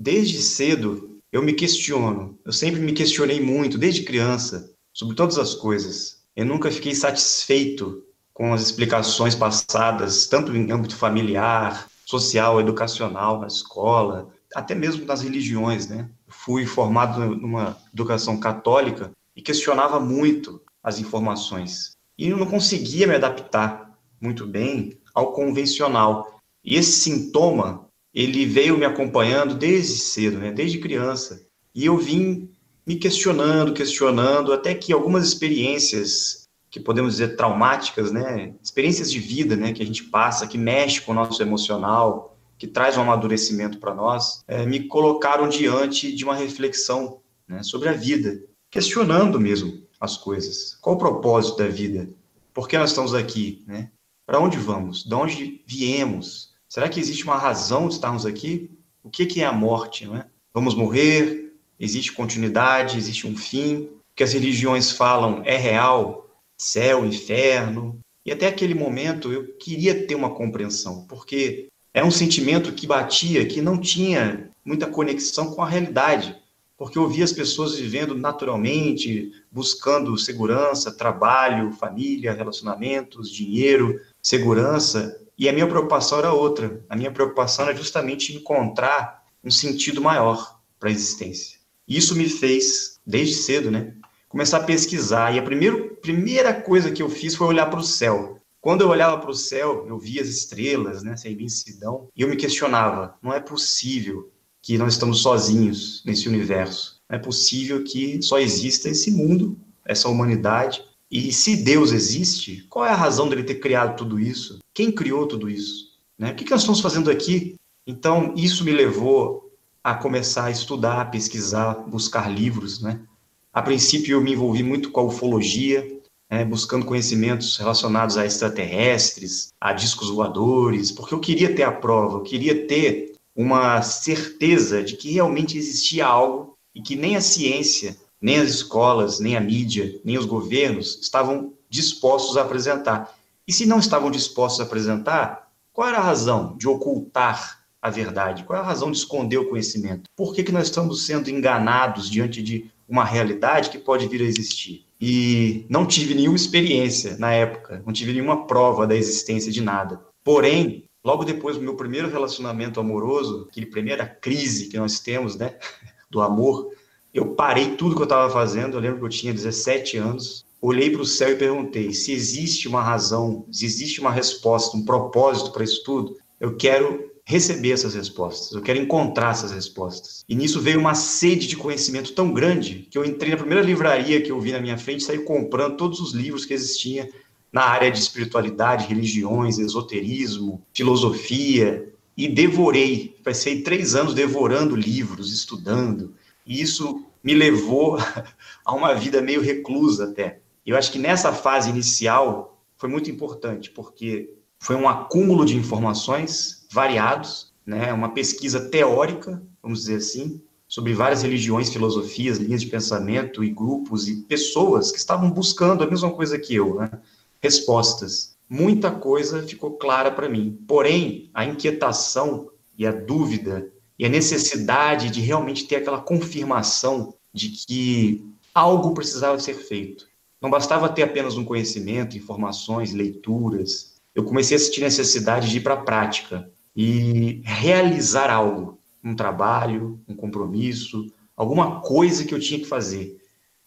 desde cedo, eu me questiono. Eu sempre me questionei muito, desde criança, sobre todas as coisas. Eu nunca fiquei satisfeito com as explicações passadas, tanto em âmbito familiar, social, educacional, na escola, até mesmo nas religiões, né? Fui formado numa educação católica e questionava muito as informações. E eu não conseguia me adaptar muito bem ao convencional. E esse sintoma, ele veio me acompanhando desde cedo, né? desde criança. E eu vim me questionando, questionando, até que algumas experiências que podemos dizer traumáticas, né, experiências de vida, né, que a gente passa, que mexe com o nosso emocional, que traz um amadurecimento para nós, é, me colocaram diante de uma reflexão né, sobre a vida, questionando mesmo as coisas. Qual o propósito da vida? Por que nós estamos aqui? Né? Para onde vamos? De onde viemos? Será que existe uma razão de estarmos aqui? O que, que é a morte? Não é? Vamos morrer? Existe continuidade? Existe um fim? O que as religiões falam é real? Céu, inferno? E até aquele momento eu queria ter uma compreensão, porque era um sentimento que batia, que não tinha muita conexão com a realidade, porque eu via as pessoas vivendo naturalmente, buscando segurança, trabalho, família, relacionamentos, dinheiro, segurança, e a minha preocupação era outra. A minha preocupação era justamente encontrar um sentido maior para a existência. Isso me fez, desde cedo, né, começar a pesquisar. E a primeiro, primeira coisa que eu fiz foi olhar para o céu. Quando eu olhava para o céu, eu via as estrelas, né, essa imensidão, e eu me questionava: não é possível que nós estamos sozinhos nesse universo. Não é possível que só exista esse mundo, essa humanidade, e se Deus existe, qual é a razão dele ter criado tudo isso? Quem criou tudo isso? Né? O que, nós estamos fazendo aqui? Então, isso me levou a começar a estudar, a pesquisar, buscar livros. Né? A princípio, eu me envolvi muito com a ufologia, né? buscando conhecimentos relacionados a extraterrestres, a discos voadores, porque eu queria ter a prova, eu queria ter uma certeza de que realmente existia algo e que nem a ciência nem as escolas, nem a mídia, nem os governos estavam dispostos a apresentar. E se não estavam dispostos a apresentar, qual era a razão de ocultar a verdade? Qual é a razão de esconder o conhecimento? Por que, que nós estamos sendo enganados diante de uma realidade que pode vir a existir? E não tive nenhuma experiência na época, não tive nenhuma prova da existência de nada. Porém, logo depois do meu primeiro relacionamento amoroso, aquele primeira crise que nós temos, né, do amor, eu parei tudo que eu estava fazendo. Eu lembro que eu tinha 17 anos. Olhei para o céu e perguntei: se existe uma razão, se existe uma resposta, um propósito para isso tudo, eu quero receber essas respostas, eu quero encontrar essas respostas. E nisso veio uma sede de conhecimento tão grande que eu entrei na primeira livraria que eu vi na minha frente, saí comprando todos os livros que existiam na área de espiritualidade, religiões, esoterismo, filosofia, e devorei. Passei três anos devorando livros, estudando, e isso me levou a uma vida meio reclusa até. Eu acho que nessa fase inicial foi muito importante, porque foi um acúmulo de informações variados, né, uma pesquisa teórica, vamos dizer assim, sobre várias religiões, filosofias, linhas de pensamento e grupos e pessoas que estavam buscando a mesma coisa que eu, né, respostas. Muita coisa ficou clara para mim. Porém, a inquietação e a dúvida e a necessidade de realmente ter aquela confirmação de que algo precisava ser feito. Não bastava ter apenas um conhecimento, informações, leituras. Eu comecei a sentir necessidade de ir para a prática e realizar algo, um trabalho, um compromisso, alguma coisa que eu tinha que fazer.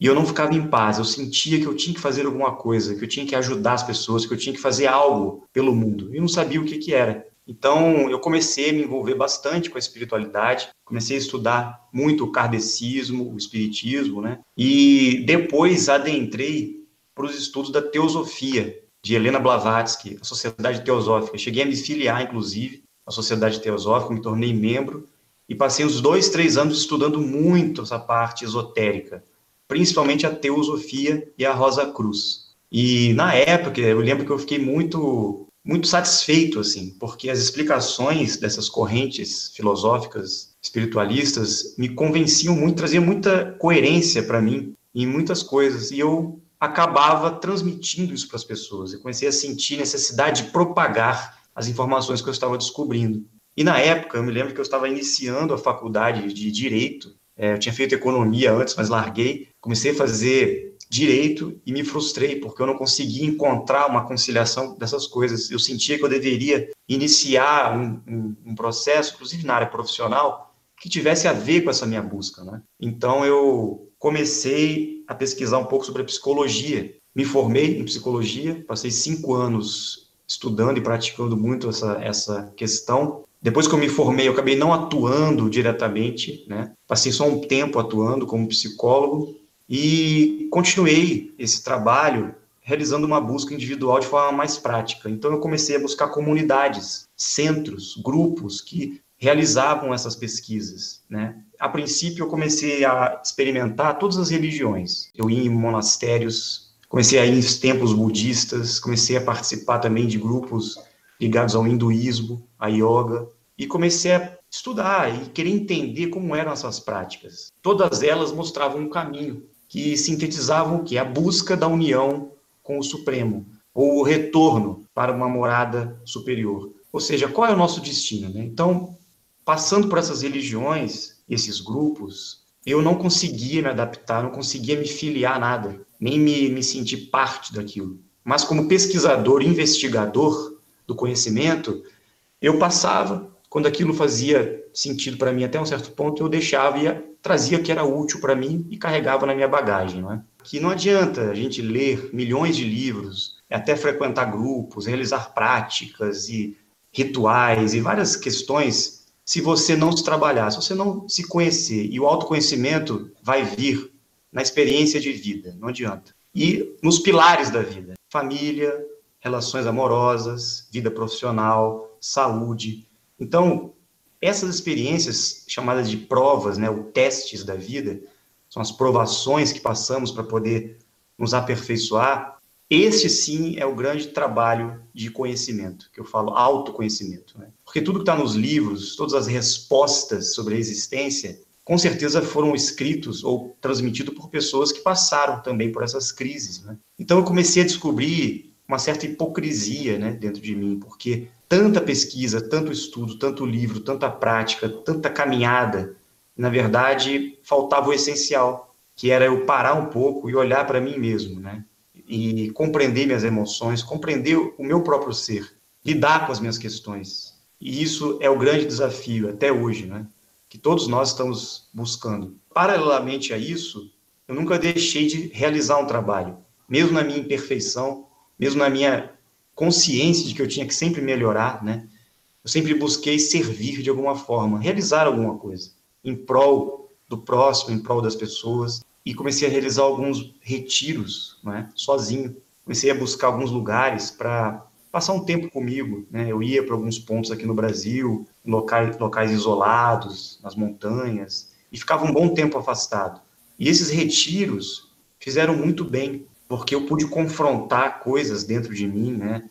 E eu não ficava em paz, eu sentia que eu tinha que fazer alguma coisa, que eu tinha que ajudar as pessoas, que eu tinha que fazer algo pelo mundo. E não sabia o que, que era. Então, eu comecei a me envolver bastante com a espiritualidade, comecei a estudar muito o kardecismo, o espiritismo, né? E depois adentrei para os estudos da teosofia, de Helena Blavatsky, a Sociedade Teosófica. Cheguei a me filiar, inclusive, à Sociedade Teosófica, me tornei membro e passei os dois, três anos estudando muito essa parte esotérica, principalmente a teosofia e a Rosa Cruz. E na época, eu lembro que eu fiquei muito muito satisfeito, assim, porque as explicações dessas correntes filosóficas, espiritualistas, me convenciam muito, traziam muita coerência para mim em muitas coisas, e eu acabava transmitindo isso para as pessoas. Eu comecei a sentir necessidade de propagar as informações que eu estava descobrindo. E na época, eu me lembro que eu estava iniciando a faculdade de Direito, é, eu tinha feito economia antes, mas larguei, comecei a fazer direito e me frustrei porque eu não conseguia encontrar uma conciliação dessas coisas. Eu sentia que eu deveria iniciar um, um, um processo, inclusive na área profissional, que tivesse a ver com essa minha busca. Né? Então eu comecei a pesquisar um pouco sobre a psicologia. Me formei em psicologia, passei cinco anos estudando e praticando muito essa, essa questão. Depois que eu me formei, eu acabei não atuando diretamente, né? Passei só um tempo atuando como psicólogo e continuei esse trabalho realizando uma busca individual de forma mais prática. Então eu comecei a buscar comunidades, centros, grupos que realizavam essas pesquisas, né? A princípio eu comecei a experimentar todas as religiões. Eu ia em monastérios, comecei a ir em templos budistas, comecei a participar também de grupos ligados ao hinduísmo, a yoga, e comecei a estudar e querer entender como eram essas práticas. Todas elas mostravam um caminho que sintetizavam o que? A busca da união com o Supremo, ou o retorno para uma morada superior. Ou seja, qual é o nosso destino? Né? Então, passando por essas religiões, esses grupos, eu não conseguia me adaptar, não conseguia me filiar a nada, nem me, me sentir parte daquilo. Mas como pesquisador, investigador do conhecimento, eu passava, quando aquilo fazia sentido para mim até um certo ponto, eu deixava e trazia o que era útil para mim e carregava na minha bagagem, não é? Que não adianta a gente ler milhões de livros, até frequentar grupos, realizar práticas e rituais e várias questões se você não se trabalhar, se você não se conhecer. E o autoconhecimento vai vir na experiência de vida, não adianta. E nos pilares da vida: família, relações amorosas, vida profissional, saúde. Então, essas experiências chamadas de provas, né, ou testes da vida, são as provações que passamos para poder nos aperfeiçoar. Este sim é o grande trabalho de conhecimento, que eu falo autoconhecimento. Né? Porque tudo que está nos livros, todas as respostas sobre a existência, com certeza foram escritos ou transmitidos por pessoas que passaram também por essas crises. Né? Então eu comecei a descobrir uma certa hipocrisia né, dentro de mim, porque tanta pesquisa, tanto estudo, tanto livro, tanta prática, tanta caminhada, na verdade, faltava o essencial, que era eu parar um pouco e olhar para mim mesmo, né? E compreender minhas emoções, compreender o meu próprio ser, lidar com as minhas questões. E isso é o grande desafio até hoje, né? Que todos nós estamos buscando. Paralelamente a isso, eu nunca deixei de realizar um trabalho, mesmo na minha imperfeição, mesmo na minha consciência de que eu tinha que sempre melhorar, né? Eu sempre busquei servir de alguma forma, realizar alguma coisa em prol do próximo, em prol das pessoas. E comecei a realizar alguns retiros, né? Sozinho. Comecei a buscar alguns lugares para passar um tempo comigo, né? Eu ia para alguns pontos aqui no Brasil, locais, locais isolados, nas montanhas, e ficava um bom tempo afastado. E esses retiros fizeram muito bem, porque eu pude confrontar coisas dentro de mim, né?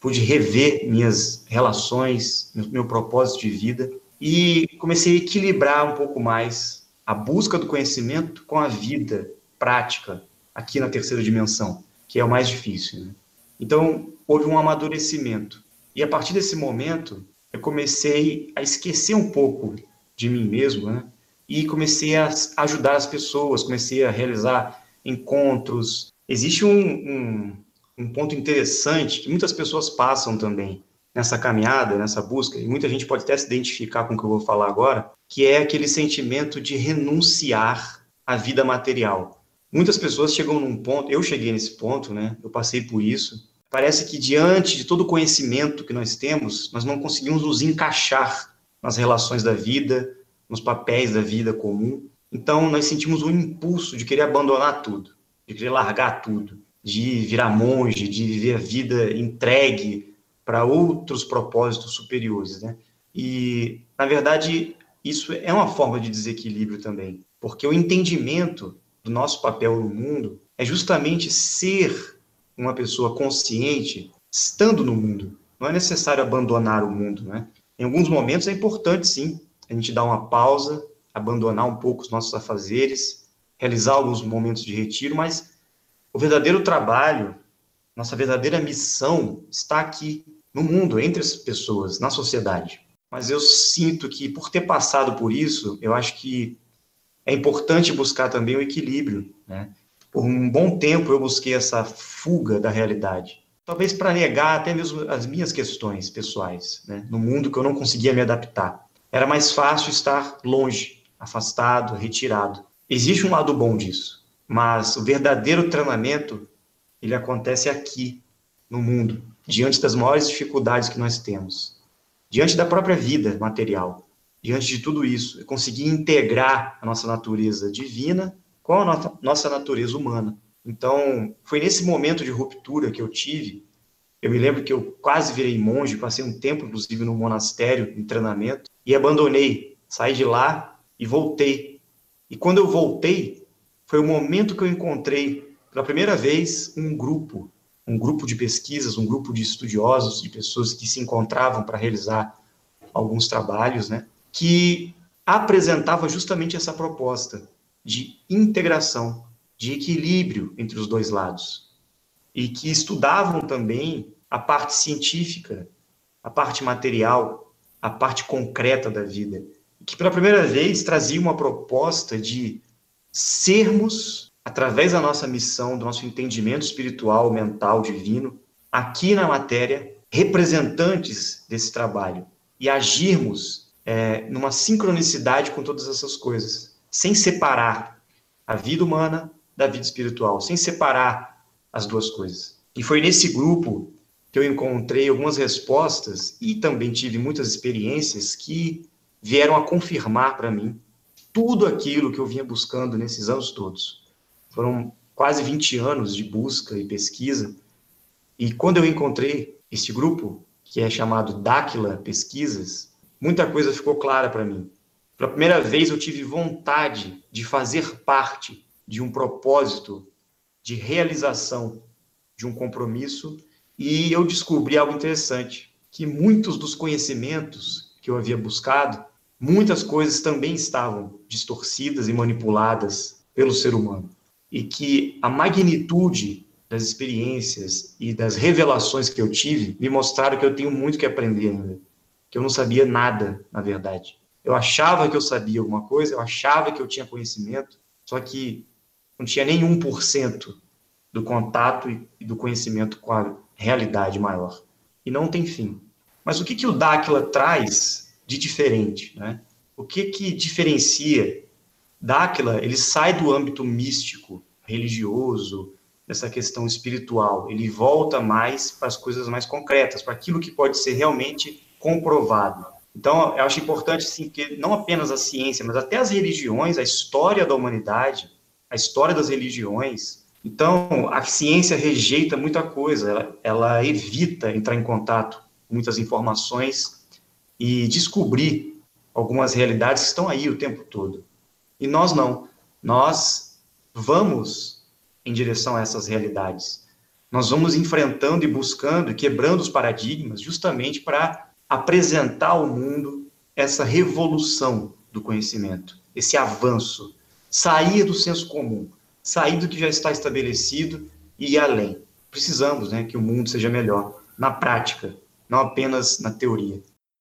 Pude rever minhas relações, meu, propósito de vida e comecei a equilibrar um pouco mais a busca do conhecimento com a vida prática aqui na terceira dimensão, que é o mais difícil. Né? Então, houve um amadurecimento. E a partir desse momento, eu comecei a esquecer um pouco de mim mesmo, né? E comecei a ajudar as pessoas, comecei a realizar encontros, Existe um, um, um ponto interessante que muitas pessoas passam também nessa caminhada, nessa busca, e muita gente pode até se identificar com o que eu vou falar agora, que é aquele sentimento de renunciar à vida material. Muitas pessoas chegam num ponto, eu cheguei nesse ponto, né? Eu passei por isso. Parece que diante de todo o conhecimento que nós temos, nós não conseguimos nos encaixar nas relações da vida, nos papéis da vida comum. Então nós sentimos um impulso de querer abandonar tudo de querer largar tudo, de virar monge, de viver a vida entregue para outros propósitos superiores, né? E, na verdade, isso é uma forma de desequilíbrio também, porque o entendimento do nosso papel no mundo é justamente ser uma pessoa consciente estando no mundo. Não é necessário abandonar o mundo, né? Em alguns momentos é importante, sim, a gente dar uma pausa, abandonar um pouco os nossos afazeres, realizar alguns momentos de retiro, mas o verdadeiro trabalho, nossa verdadeira missão está aqui no mundo, entre as pessoas, na sociedade. mas eu sinto que, por ter passado por isso, eu acho que é importante buscar também o equilíbrio. Né? Por um bom tempo eu busquei essa fuga da realidade. Talvez para negar até mesmo as minhas questões pessoais, né? no mundo que eu não conseguia me adaptar. Era mais fácil estar longe, afastado, retirado. Existe um lado bom disso, mas o verdadeiro treinamento ele acontece aqui, no mundo, diante das maiores dificuldades que nós temos, diante da própria vida material, diante de tudo isso, é conseguir integrar a nossa natureza divina com a nossa, natureza humana. Então, foi nesse momento de ruptura que eu tive. Eu me lembro que eu quase virei monge, passei um tempo, inclusive, no monastério, em treinamento, e abandonei, saí de lá e voltei. E quando eu voltei, foi o momento que eu encontrei, pela primeira vez, um grupo um grupo de pesquisas, um grupo de estudiosos, de pessoas que se encontravam para realizar alguns trabalhos, né, que apresentava justamente essa proposta de integração, de equilíbrio entre os dois lados, e que estudavam também a parte científica, a parte material, a parte concreta da vida, que pela primeira vez trazia uma proposta de sermos através da nossa missão, do nosso entendimento espiritual, mental, divino, aqui na matéria, representantes desse trabalho e agirmos é, numa sincronicidade com todas essas coisas, sem separar a vida humana da vida espiritual, sem separar as duas coisas. E foi nesse grupo que eu encontrei algumas respostas e também tive muitas experiências que vieram a confirmar para mim tudo aquilo que eu vinha buscando nesses anos todos. Foram quase 20 anos de busca e pesquisa. E quando eu encontrei este grupo, que é chamado Dáquila Pesquisas, muita coisa ficou clara para mim. Pela primeira vez eu tive vontade de fazer parte de um propósito de realização de um compromisso e eu descobri algo interessante, que muitos dos conhecimentos que eu havia buscado, muitas coisas também estavam distorcidas e manipuladas pelo ser humano e que a magnitude das experiências e das revelações que eu tive me mostraram que eu tenho muito que aprender ainda, que eu não sabia nada, na verdade. Eu achava que eu sabia alguma coisa, eu achava que eu tinha conhecimento, só que não tinha nem 1% do contato e do conhecimento com a realidade maior. E não tem fim. Mas o que, que o Dáquila traz de diferente? Né? O que, que diferencia Dáquila, ele sai do âmbito místico, religioso, dessa questão espiritual. Ele volta mais para as coisas mais concretas, para aquilo que pode ser realmente comprovado. Então, eu acho importante, sim, que não apenas a ciência, mas até as religiões, a história da humanidade, a história das religiões. Então, a ciência rejeita muita coisa, ela, ela evita entrar em contato muitas informações e descobrir algumas realidades que estão aí o tempo todo. E nós não. Nós vamos em direção a essas realidades. Nós vamos enfrentando e buscando e quebrando os paradigmas justamente para apresentar ao mundo essa revolução do conhecimento, esse avanço, sair do senso comum, sair do que já está estabelecido e ir além. Precisamos, né, que o mundo seja melhor na prática, não apenas na teoria.